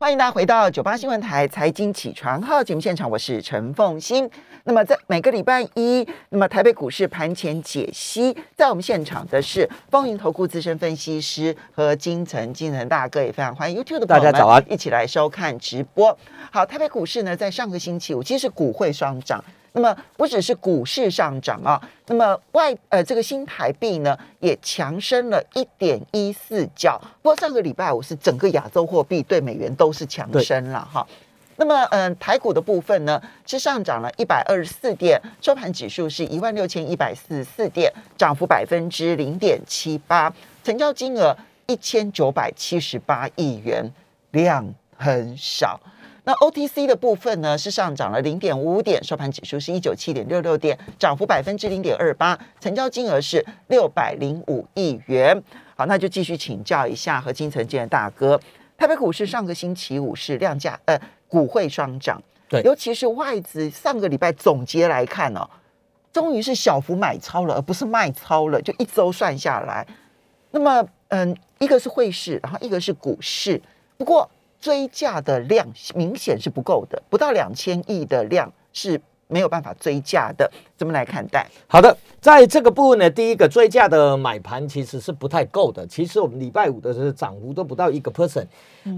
欢迎大家回到九八新闻台财经起床号节目现场，我是陈凤欣。那么在每个礼拜一，那么台北股市盘前解析，在我们现场的是风云投顾资深分析师和金城金城大哥，也非常欢迎 YouTube 的朋友们大家早安一起来收看直播。好，台北股市呢，在上个星期五其实是股汇双涨。那么不只是股市上涨啊，那么外呃这个新台币呢也强升了一点一四角。不过上个礼拜五是整个亚洲货币对美元都是强升了哈。那么嗯、台股的部分呢是上涨了一百二十四点，收盘指数是一万六千一百四十四点，涨幅百分之零点七八，成交金额一千九百七十八亿元，量很少。那 OTC 的部分呢是上涨了零点五五点，收盘指数是一九七点六六点，涨幅百分之零点二八，成交金额是六百零五亿元。好，那就继续请教一下和金城建的大哥，台北股市上个星期五是量价呃股汇双涨，对尤其是外资上个礼拜总结来看哦，终于是小幅买超了，而不是卖超了，就一周算下来。那么，嗯，一个是汇市，然后一个是股市，不过追价的量明显是不够的，不到两千亿的量是没有办法追价的，怎么来看待？好的，在这个部分呢，第一个追价的买盘其实是不太够的。其实我们礼拜五的时候涨幅都不到一个 percent，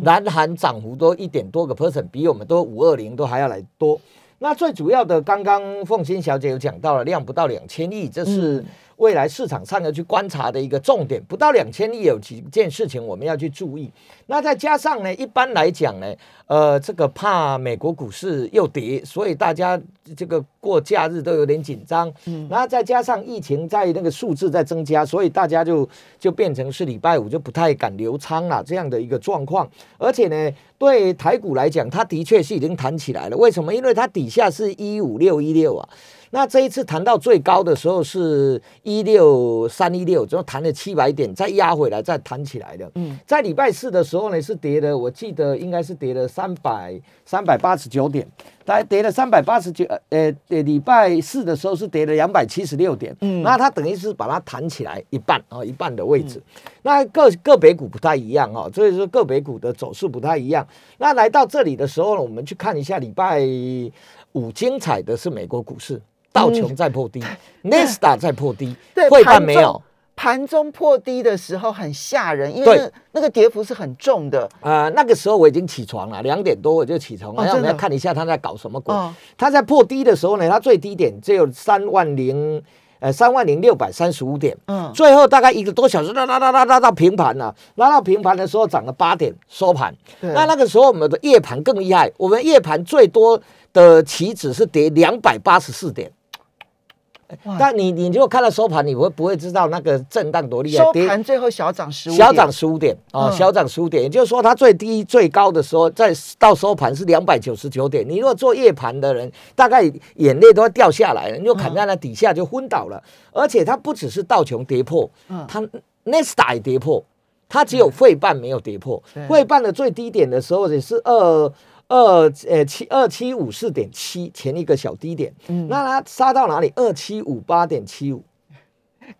南韩涨幅都一点多个 percent，比我们都五二零都还要来多。那最主要的，刚刚凤欣小姐有讲到了，量不到两千亿，这是未来市场上要去观察的一个重点。不到两千亿，有几件事情我们要去注意。那再加上呢，一般来讲呢，呃，这个怕美国股市又跌，所以大家这个过假日都有点紧张。嗯，然后再加上疫情在那个数字在增加，所以大家就就变成是礼拜五就不太敢留仓了这样的一个状况。而且呢，对台股来讲，它的确是已经弹起来了。为什么？因为它底下是一五六一六啊。那这一次谈到最高的时候是一六三一六，之后弹了七百点，再压回来，再弹起来的。嗯，在礼拜四的时候呢，是跌了，我记得应该是跌了三百三百八十九点，大概跌了三百八十九，呃呃，礼拜四的时候是跌了两百七十六点，嗯那它等于是把它弹起来一半啊、哦，一半的位置。那个个别股不太一样哦，所以说个别股的走势不太一样。那来到这里的时候呢，我们去看一下礼拜五精彩的是美国股市，道琼在破低、n e s t a 在破低对，汇盘中办没有。盘中破低的时候很吓人，因为那那个跌幅是很重的。呃，那个时候我已经起床了，两点多我就起床了。哦真的那我们要看一下他在搞什么鬼。哦他在破低的时候呢，他最低点只有三万零呃三万零六百三十五点，嗯，最后大概一个多小时拉拉拉拉拉到平盘了，拉到平盘的时候涨了八点收盘。那那个时候我们的夜盘更厉害，我们夜盘最多的期指是跌两百八十四点。哇但你你如果看到收盘，你会不会知道那个震荡多厉害？收跌盘最后小涨十五，小涨十五点哦，嗯小涨十五点，也就是说它最低最高的时候，在到收盘是两百九十九点。你如果做夜盘的人，大概眼泪都要掉下来了，你就砍在那底下就昏倒了。而且它不只是道琼跌破，嗯它 n e s t a 也跌破，它只有费半没有跌破对。费半的最低点的时候也是二。二呃七二七五四点七前一个小低点，嗯。那它杀到哪里？二七五八点七五，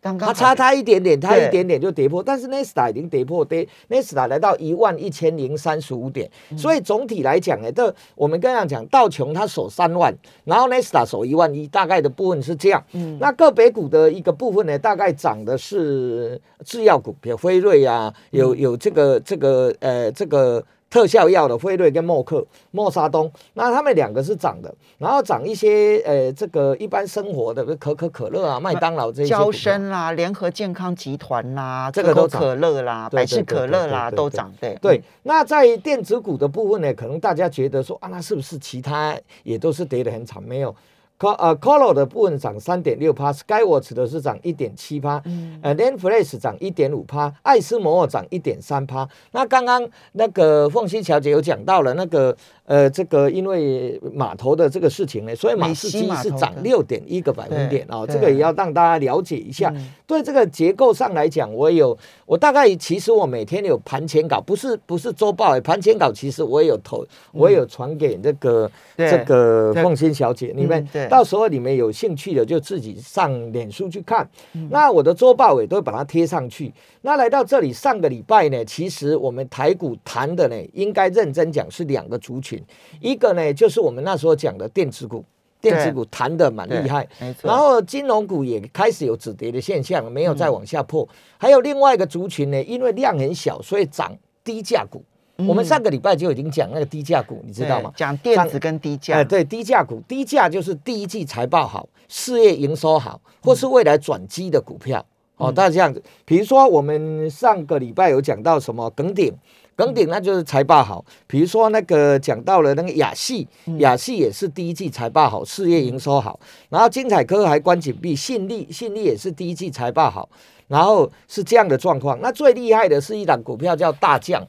刚刚好它差它一点点，它一点点就跌破，但是 n e s t a 已经跌破，跌 n e s t a 来到一万一千零三十五点，嗯。所以总体来讲呢，这我们刚刚讲道琼它守三万，然后 n e s t a 守一万一，大概的部分是这样。嗯。那个别股的一个部分呢，大概涨的是制药股，比如辉瑞啊，有有这个这个呃这个。特效药的辉瑞跟默克、默沙东，那他们两个是涨的，然后涨一些呃这个一般生活的，比如可口可乐啊、麦当劳这些股交。生啦、联合健康集团啦、这个都涨可乐啦、百事可乐啦都涨，对对，那在电子股的部分呢，可能大家觉得说啊，那是不是其他也都是跌得很惨？没有。C 呃 c o l o 的部分涨三点六趴，Skywatch 的是涨一点七趴，呃 n a n f l a s 涨一点五趴，爱斯摩尔涨一点三趴。那刚刚那个凤欣小姐有讲到了那个呃这个因为码头的这个事情呢，所以马士基是涨六点一个百分点哦，这个也要让大家了解一下。对这个结构上来讲，我有我大概其实我每天有盘前稿，不是不是周报，盘前稿其实我也有投，我也有传给这个这个凤欣小姐，你们到时候你们有兴趣的就自己上脸书去看。那我的周报也都会把它贴上去。那来到这里，上个礼拜呢，其实我们台股谈的呢，应该认真讲是两个族群，一个呢就是我们那时候讲的电子股。电子股弹的蛮厉害。然后金融股也开始有止跌的现象，没有再往下破。还有另外一个族群呢，因为量很小，所以涨低价股。我们上个礼拜就已经讲那个低价股，你知道吗？讲电子跟低价。哎，对，低价股，低价就是第一季财报好，事业营收好，或是未来转机的股票。哦，大家这样子，比如说我们上个礼拜有讲到什么耿鼎。耿鼎那就是财报好，比如说那个讲到了那个亚系，亚系也是第一季财报好，事业营收好，然后精彩科还关紧闭，信利信利也是第一季财报好，然后是这样的状况。那最厉害的是一档股票叫大将，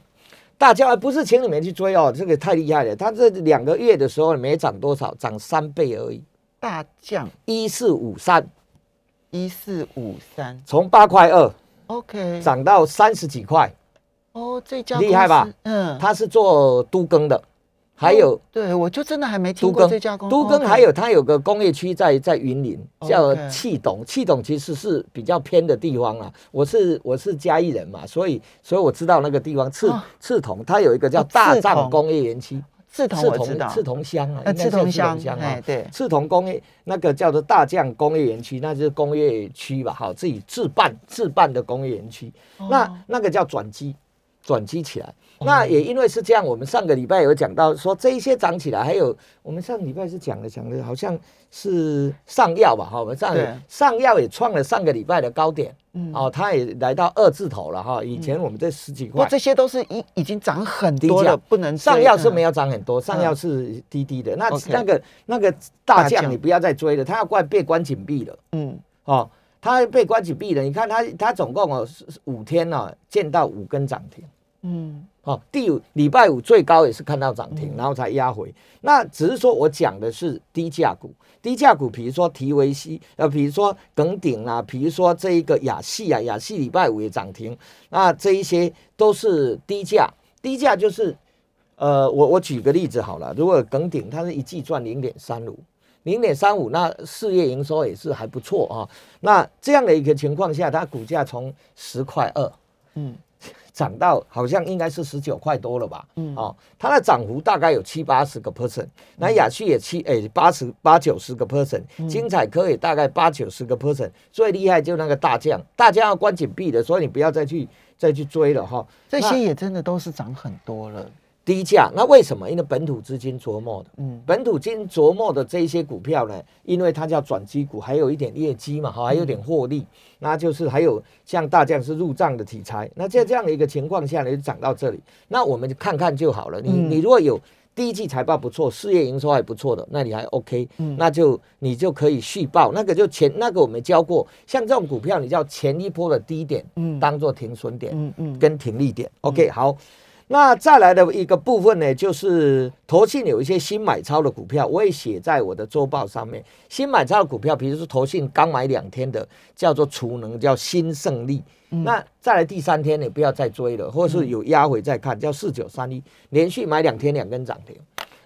大家不是请你们去追哦，这个太厉害了，它这两个月的时候没涨多少，涨三倍而已。大降一四五三，一四五三，从八块二，OK，涨到三十几块。哦，这家厉害吧？嗯，他是做都更的，还有对我就真的还没听过这家公都更，还有它有个工业区在在云林，叫气董，气董其实是比较偏的地方啊。我是我是嘉义人嘛，所以所以我知道那个地方赤赤铜，它有一个叫大藏工业园区，赤铜我知道，赤铜乡啊，赤铜乡啊，对，赤铜工业那个叫做大将工业园区，那就是工业区吧，好，自己自办自办的工业园区，那那个叫转机。转机起来，那也因为是这样，我们上个礼拜有讲到说这一些涨起来，还有我们上个礼拜是讲的讲的，好像是上药吧，哈，我们上上药也创了上个礼拜的高点，嗯，哦，它也来到二字头了哈，以前我们这十几块，这些都是已已经涨很多了，不能上药是没有涨很多，上药是低低的，那那个那个大将你不要再追了，他要关被关紧闭了，嗯，哦。他被关紧闭了，你看他他总共哦五天呢见到五根涨停，嗯，好，第五礼拜五最高也是看到涨停，然后才压回。那只是说我讲的是低价股，低价股，比如说提维西，呃，比如说耿鼎啊，比如说这一个亚细啊，亚细礼拜五也涨停，那这一些都是低价，低价就是，呃，我我举个例子好了，如果耿鼎它是一季赚零点三五。零点三五，那事业营收也是还不错啊。那这样的一个情况下，它股价从十块二，嗯，涨到好像应该是十九块多了吧？嗯，哦，它的涨幅大概有七八十个 percent。那雅趣也七诶八十八九十个 percent，精彩科也大概八九十个 percent。最厉害就那个大将，大将要关紧闭的，所以你不要再去再去追了哈。这些也真的都是涨很多了。低价，那为什么？因为本土资金琢磨的，嗯，本土金琢磨的这一些股票呢，因为它叫转机股，还有一点业绩嘛，哈，还有点获利，那就是还有像大将是入账的题材，那在这样的一个情况下呢，就涨到这里，那我们就看看就好了。你你如果有第一季财报不错，事业营收还不错的，那你还 OK，嗯，那就你就可以续报，那个就前那个我们教过，像这种股票，你叫前一波的低点，嗯，当做停损点，嗯嗯，跟停利点，OK，好。那再来的一个部分呢，就是投信有一些新买超的股票，我也写在我的周报上面。新买超的股票，比如说投信刚买两天的，叫做储能，叫新胜利。那再来第三天，你不要再追了，或者是有压回再看，叫四九三一，连续买两天两根涨停。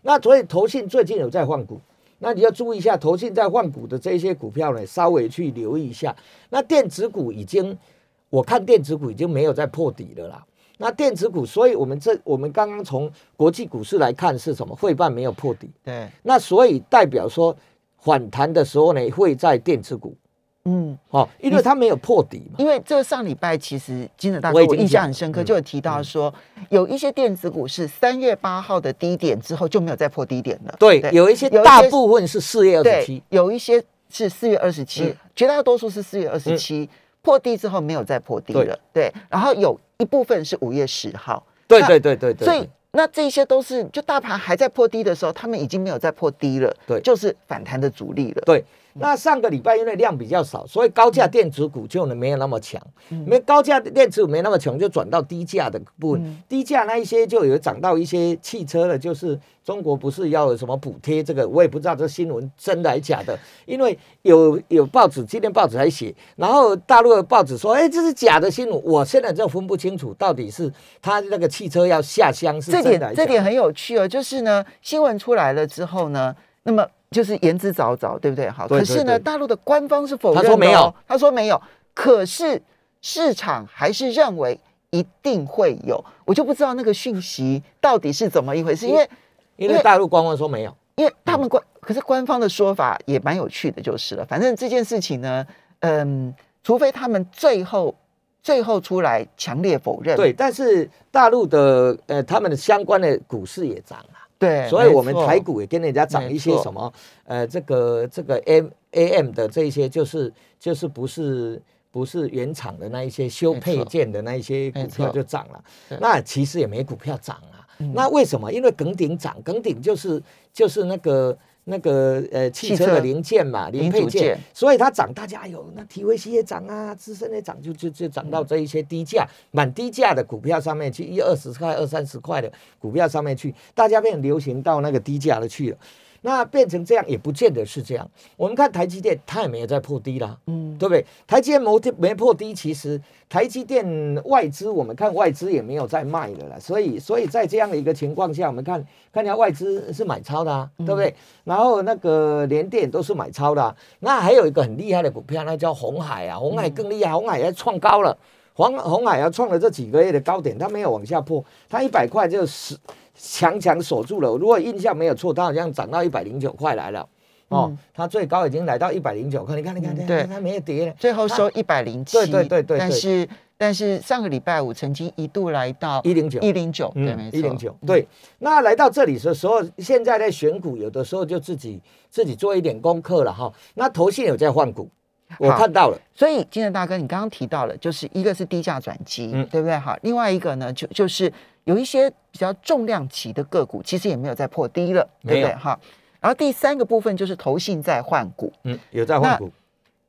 那所以投信最近有在换股，那你要注意一下，投信在换股的这些股票呢，稍微去留意一下。那电子股已经，我看电子股已经没有在破底了啦。那电子股，所以我们这我们刚刚从国际股市来看是什么？汇办没有破底，对。那所以代表说反弹的时候呢，会在电子股，嗯，哦，因为它没有破底嘛。因为这上礼拜其实金子大哥我印象很深刻，就有提到说有一些电子股是三月八号的低点之后就没有再破低点了。对，有一些大部分是四月二十七，有一些是四月二十七，绝大多数是四月二十七。破低之后没有再破低了，对，然后有一部分是五月十号，对对对对对，所以那这些都是就大盘还在破低的时候，他们已经没有再破低了，对，就是反弹的主力了，对。那上个礼拜因为量比较少，所以高价电子股就能没有那么强，没高价电子股没那么强，就转到低价的部分。低价那一些就有涨到一些汽车了，就是中国不是要有什么补贴？这个我也不知道这新闻真的还是假的，因为有有报纸今天报纸还写，然后大陆的报纸说，哎，这是假的新闻。我现在就分不清楚到底是他那个汽车要下乡是这点这点很有趣哦，就是呢，新闻出来了之后呢。那么就是言之凿凿，对不对？好，对可是呢，大陆的官方是否认他说没有，他说没有，可是市场还是认为一定会有，我就不知道那个讯息到底是怎么一回事，因为因为大陆官方说没有，因为他们官，可是官方的说法也蛮有趣的，就是了。反正这件事情呢，嗯，除非他们最后最后出来强烈否认，对，但是大陆的呃他们的相关的股市也涨了。对，所以我们台股也跟人家涨一些什么，呃，这个这个 M A M 的这一些，就是就是不是不是原厂的那一些修配件的那一些股票就涨了。那其实也没股票涨啊。嗯那为什么？因为耿鼎涨，耿鼎就是就是那个。那个呃，汽车的零件嘛，零配件所以它涨，大家有那体维 C 也涨啊，资深也涨，就就就涨到这一些低价、蛮低价的股票上面去，一二十块、二三十块的股票上面去，大家变流行到那个低价的去了。那变成这样也不见得是这样。我们看台积电，它也没有在破低啦，嗯，对不对？台积电没没破低，其实台积电外资我们看外资也没有在卖的啦，所以所以在这样的一个情况下，我们看看一下外资是买超的、啊，对不对？然后那个联电都是买超的、啊，那还有一个很厉害的股票，那叫红海啊，红海更厉害，红海要创高了。红红海要创了这几个月的高点，它没有往下破，它一百块就十强强锁住了。如果印象没有错，它好像涨到一百零九块来了。哦，嗯它最高已经来到一百零九块，你看，你看，你看，对它没有跌了。最后收一百零七，对对对对对但是但是上个礼拜五曾经一度来到一零九一零九，对，没错，一零九，对。那来到这里的时候，现在在选股，有的时候就自己自己做一点功课了哈。那投信有在换股，我看到了，所以金城大哥，你刚刚提到了，就是一个是低价转机，嗯对不对？好，另外一个呢，就就是有一些比较重量级的个股，其实也没有在破低了，对不对？哈。然后第三个部分就是投信在换股，嗯，有在换股，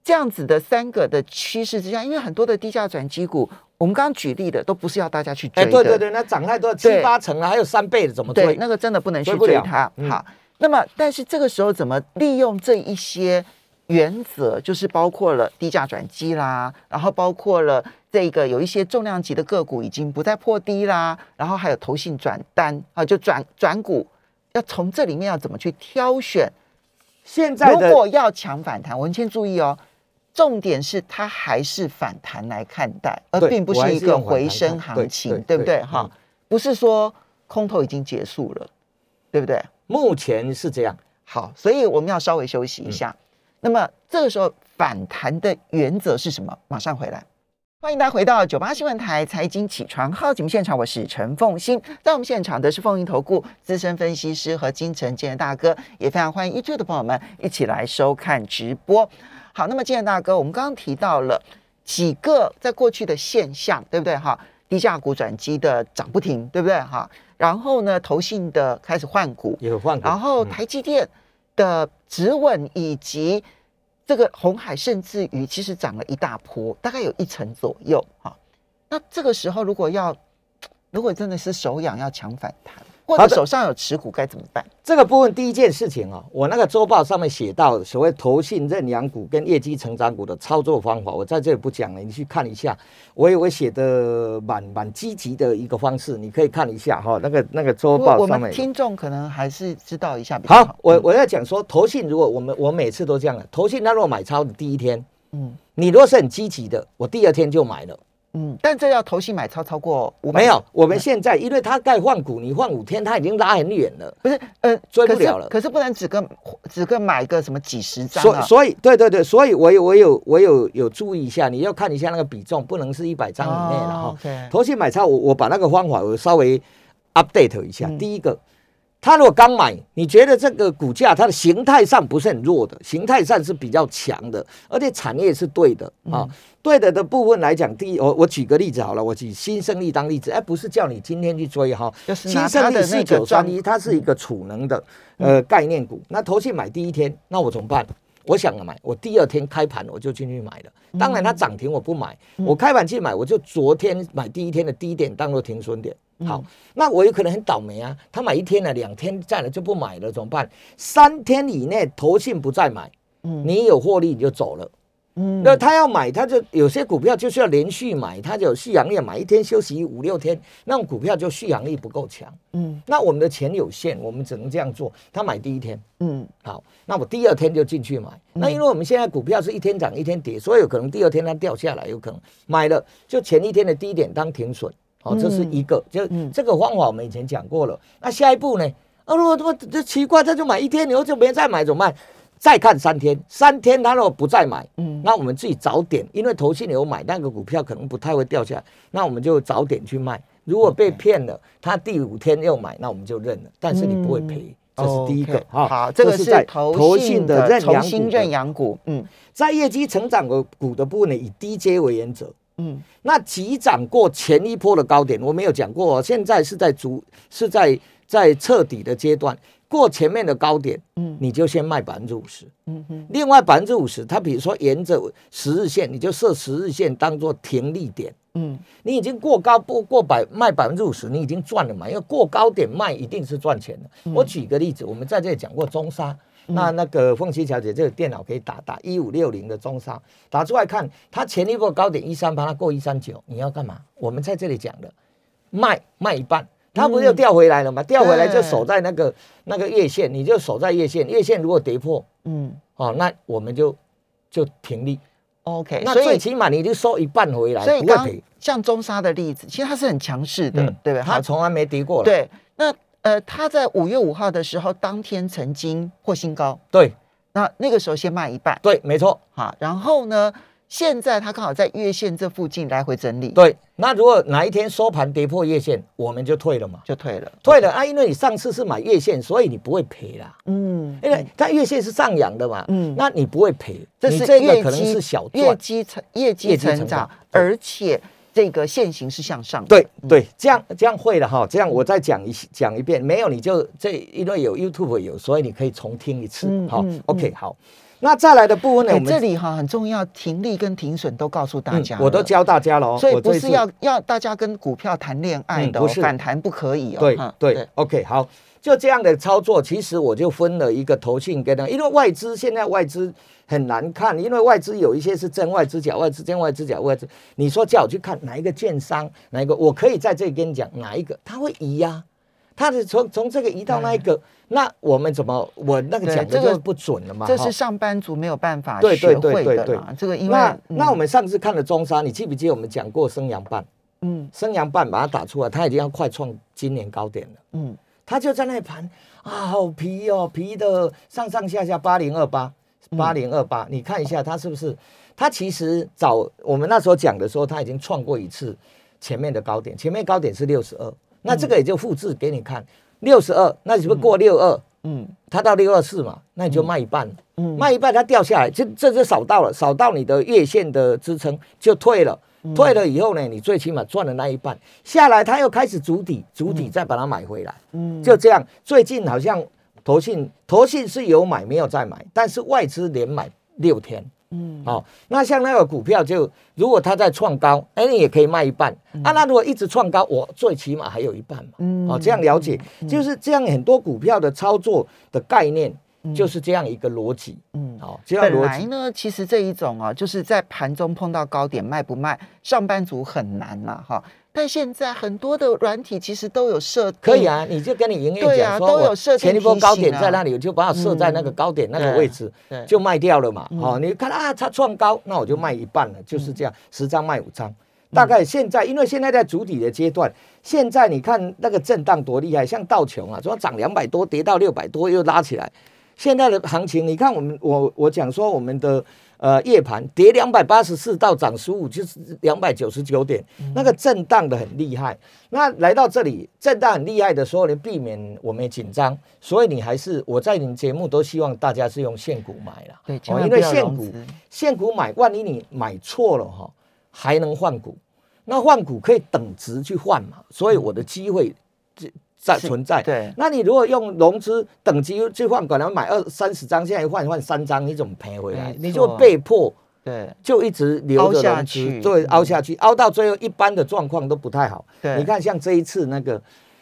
这样子的三个的趋势之下，因为很多的低价转机股，我们刚刚举例的都不是要大家去追哎，的，对对对，那涨太多，七八成了，还有三倍的，怎么对，追？那个真的不能去追它。嗯好，那么但是这个时候怎么利用这一些原则，就是包括了低价转机啦，然后包括了这个有一些重量级的个股已经不再破低啦，然后还有投信转单啊，就转转股，要从这里面要怎么去挑选？现在如果要抢反弹，我们先注意哦。重点是它还是反弹来看待，而对并不是一个回升行情，对对不对？对哈嗯，不是说空头已经结束了，对不对？目前是这样，好，所以我们要稍微休息一下。那么这个时候反弹的原则是什么？马上回来。欢迎大家回到九八新闻台财经起床号节目现场，我是陈凤欣。在我们现场的是凤盈投顾资深分析师和金城健大哥，也非常欢迎 YouTube 的朋友们一起来收看直播。好，那么建大哥，我们刚刚提到了几个在过去的现象，对不对？哈，低价股转机的涨不停，对不对？哈，然后呢，投信的开始换股，有换股，然后嗯台积电的止稳以及这个红海，甚至于其实涨了一大波，大概有一成左右哈。那这个时候如果要，如果真的是手痒要抢反弹，或者手上有持股该怎么办？这个部分第一件事情啊、我那个周报上面写到所谓投信认养股跟业绩成长股的操作方法，我在这里不讲了，你去看一下。我有我写的蛮蛮积极的一个方式，你可以看一下哈、那个那个周报上面听众可能还是知道一下比较好好。，我我要讲说，投信如果我们我每次都这样的，投信他如果买超的第一天，嗯你如果是很积极的，我第二天就买了。嗯，但这要投信买超超过五百，没有，我们现在因为它在换股，你换五天，它已经拉很远了。不是呃追不了了可是不能只跟只跟买个什么几十张啊。所所以对对对，所以我有我有我有有注意一下，你要看一下那个比重，不能是一百张以内了哈。投信买超，我我把那个方法我稍微 update 一下。嗯第一个，他如果刚买，你觉得这个股价它的形态上不是很弱的，形态上是比较强的，而且产业是对的啊。嗯对的的部分来讲，第一，我我举个例子好了，我举新胜利当例子，哎，不是叫你今天去追哈，就是新胜利四个状九三一，它是一个储能的呃概念股。那投信买第一天，那我怎么办？我想了买，我第二天开盘我就进去买了。当然它涨停我不买，我开盘去买，我就昨天买第一天的低点当做停损点。好，那我有可能很倒霉啊，他买一天了，两天在了就不买了，怎么办？三天以内投信不再买，嗯你有获利你就走了。嗯，那他要买，他就有些股票就是要连续买，他就有续航力，买一天休息五六天，那种股票就续航力不够强。嗯，那我们的钱有限，我们只能这样做。他买第一天，嗯，好，那我第二天就进去买。那因为我们现在股票是一天涨一天跌，所以有可能第二天它掉下来，有可能买了就前一天的低点当停损。好，这是一个，就这个方法我们以前讲过了。那下一步呢？啊，如果这这奇怪，他就买一天，以后就没再买，怎么办？再看三天，三天他如果不再买，嗯，那我们自己早点，因为投信有买那个股票，可能不太会掉下来，那我们就早点去卖。如果被骗了，他第五天又买，那我们就认了，但是你不会赔，这是第一个哈。好，这个是投信的重新认养股，嗯，在业绩成长的股的部分呢，以低阶为原则，嗯，那急涨过前一波的高点，我没有讲过，现在是在逐是在在彻底的阶段。过前面的高点，嗯，你就先卖百分之五十，嗯哼。另外百分之五十，它比如说沿着十日线，你就设十日线当做停利点，嗯。你已经过高不过百卖百分之五十，你已经赚了嘛？因为过高点卖一定是赚钱的。我举个例子，我们在这里讲过中沙，那那个凤琪小姐这个电脑可以打打一五六零的中沙，打出来看，它前一波高点一三八，它过一三九，你要干嘛？我们在这里讲的，卖卖一半。它不就掉回来了吗？掉回来就守在那个那个月线，你就守在月线。月线如果跌破，嗯，哦，那我们就就停利。OK，那最起码你就收一半回来，所以刚像中沙的例子，其实它是很强势的，对不对？它从来没跌过。对，那呃，它在五月五号的时候，当天曾经破新高。对，那那个时候先卖一半。对，没错。好，然后呢？现在它刚好在月线这附近来回整理。对，那如果哪一天收盘跌破月线，我们就退了嘛，就退了，退了啊！因为你上次是买月线，所以你不会赔啦。嗯，因为它月线是上扬的嘛。嗯，那你不会赔，这是这个可能是小业绩成业绩成长，而且这个线型是向上。对对，这样这样会了哈。这样我再讲一讲一遍，没有你就这因为有 YouTube 有，所以你可以重听一次。好，OK，好。那再来的部分呢？我们这里哈很重要，停利跟停损都告诉大家，我都教大家了哦。所以不是要要大家跟股票谈恋爱的，反弹不可以哦。对对，OK，好，就这样的操作，其实我就分了一个头信跟他，因为外资现在外资很难看，因为外资有一些是真外资假外资，真外资假外资。你说叫我去看哪一个券商，哪一个，我可以在这里跟你讲哪一个，他会移呀。他是从从这个移到那一个，那我们怎么我那个讲的就不准了嘛？这是上班族没有办法学会的嘛？这个因为那我们上次看了中沙，你记不记得我们讲过升阳半？嗯，升阳半把它打出来，它已经要快创今年高点了。嗯，它就在那盘啊，好皮哦，皮的上上下下八零二八八零二八，你看一下它是不是？它其实早我们那时候讲的时候，它已经创过一次前面的高点，前面高点是六十二。那这个也就复制给你看，六十二，那你是不是过六二？嗯，它到六二四嘛，那你就卖一半，嗯，卖一半它掉下来，这这就少到了，少到你的月线的支撑就退了，退了以后呢，你最起码赚了那一半，下来它又开始筑底，筑底再把它买回来，嗯，就这样。最近好像投信投信是有买没有再买，但是外资连买六天。嗯，好，那像那个股票，就如果它在创高，哎，你也可以卖一半啊。那如果一直创高，我最起码还有一半嘛。嗯，哦，这样了解，就是这样。很多股票的操作的概念就是这样一个逻辑。嗯，好，这样本来呢，其实这一种啊，就是在盘中碰到高点卖不卖，上班族很难了哈。但现在很多的软体其实都有设，可以啊，你就跟你营业讲说，我前一波高点在那里，我就把它设在那个高点那个位置，就卖掉了嘛。哦，你看啊，它创高，那我就卖一半了，就是这样，十张卖五张。大概现在，因为现在在主体的阶段，现在你看那个震荡多厉害，像道琼啊，说涨两百多，跌到六百多，又拉起来。现在的行情，你看我们，我我讲说我们的。呃，夜盘跌两百八十四到涨十五，就是两百九十九点，那个震荡的很厉害。那来到这里，震荡很厉害的时候，你避免我们紧张，所以你还是我在你节目都希望大家是用现股买了，对，因为现股现股买，万一你买错了哈，还能换股，那换股可以等值去换嘛，所以我的机会这。在存在，对。那你如果用融资等级去换，可能买二三十张，现在换换三张，你怎么赔回来？你就被迫，对，就一直留着融资，对，凹下去，凹到最后，一般的状况都不太好。对，你看像这一次那个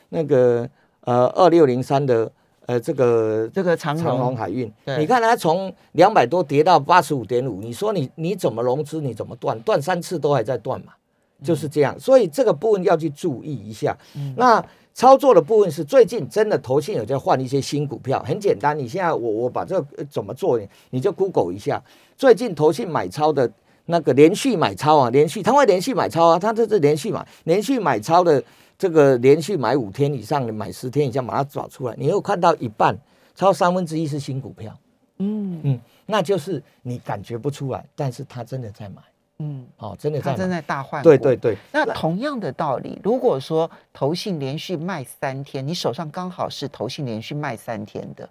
那个呃二六零三的呃这个这个长长荣荣海运，你看它从两百多跌到八十五点五，你说你你怎么融资，你怎么断，断三次都还在断嘛，就是这样。所以这个部分要去注意一下。那操作的部分是最近真的投信有在换一些新股票，很简单。你现在我我把这个呃怎么做，你就 Google 一下，最近投信买超的那个连续买超啊，连续他会连续买超啊，他这是连续买，连续买超的这个连续买五天以上的，买十天以上，把它找出来，你又看到一半，超三分之一是新股票，嗯嗯，那就是你感觉不出来，但是他真的在买，嗯，哦，真的在，它正在大换股。对对。对，那同样的道理，如果说投信连续卖三天，你手上刚好是投信连续卖三天的，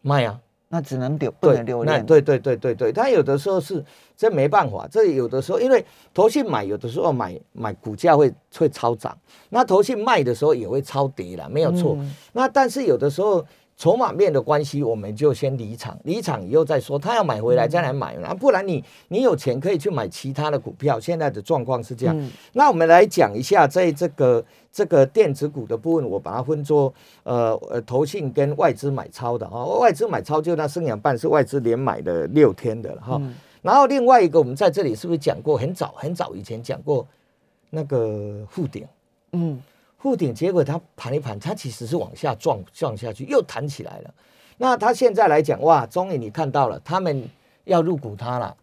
卖啊，那只能留不能留恋。那对对对对对，他有的时候是这没办法，这有的时候因为投信买，有的时候买买股价会会超涨，那投信卖的时候也会超跌了，没有错。嗯。那但是有的时候筹码面的关系，我们就先离场，离场以后再说，他要买回来再来买，啊，不然你你有钱可以去买其他的股票。现在的状况是这样。嗯那我们来讲一下，在这个这个电子股的部分，我把它分作呃呃投信跟外资买超的哈、外资买超就那生养半是外资连买的六天的了哈、嗯然后另外一个，我们在这里是不是讲过很早很早以前讲过那个富鼎？嗯护顶，结果它盘一盘，它其实是往下撞撞下去，又弹起来了。那它现在来讲，哇，终于你看到了，他们要入股它了，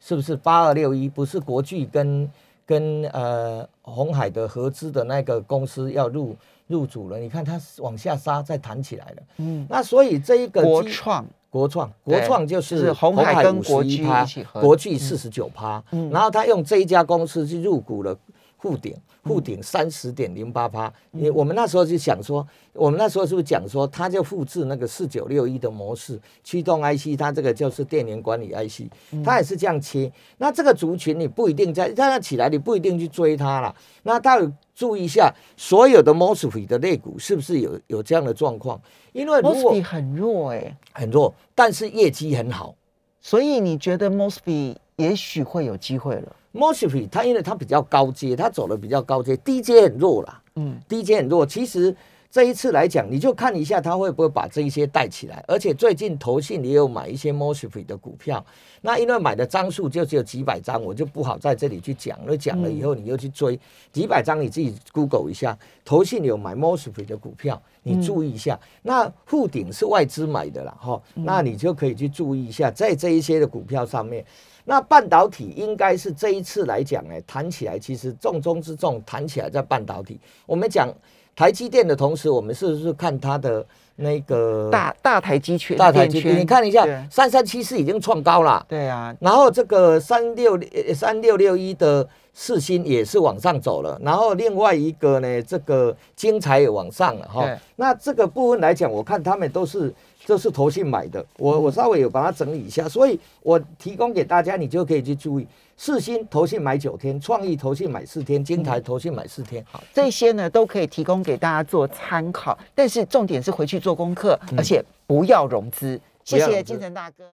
是不是？八二六一不是国巨跟跟呃红海的合资的那个公司要入入主了？你看它往下杀，再弹起来了。嗯，那所以这一个基国创国创，对国创就就是是红海跟五国巨十一起合，国巨四十九趴，嗯然后他用这一家公司去入股了沪顶，沪顶三十点零八趴。嗯你我们那时候就想说，我们那时候是不是讲说，它就复制那个四九六一的模式，驱动 IC，它这个就是电源管理 IC，它嗯也是这样切。那这个族群你不一定在，让它起来，你不一定去追它了。那大家注意一下，所有的 MOSFET 的类股是不是有有这样的状况？因为 Mosby 很弱哎、很弱，但是业绩很好。所以你觉得 Mosby 也许会有机会了？MOSFET 它因为它比较高阶，它走的比较高阶，低阶很弱啦，嗯低阶很弱。其实这一次来讲，你就看一下它会不会把这一些带起来。而且最近投信也有买一些 MOSFET 的股票，那因为买的张数就只有几百张，我就不好在这里去讲了。讲了以后，你又去追几百张，你自己 Google 一下，投信有买 MOSFET 的股票，你注意一下。那富鼎是外资买的啦，哈，那你就可以去注意一下，在这一些的股票上面。那半导体应该是这一次来讲，哎，谈起来其实重中之重，谈起来在半导体。我们讲台积电的同时，我们是不是看它的那个大大台积圈，大台积电圈你看一下，三三七四已经创高了，对啊，然后这个三六三六六一的四星也是往上走了，然后另外一个呢，这个精彩也往上了哈。那这个部分来讲，我看他们都是这是投信买的，我我稍微有把它整理一下，所以我提供给大家，你就可以去注意。四星投信买九天，创意投信买四天，金台投信买四天。好，这些呢都可以提供给大家做参考，但是重点是回去做功课，而且不要融资。谢谢金城大哥。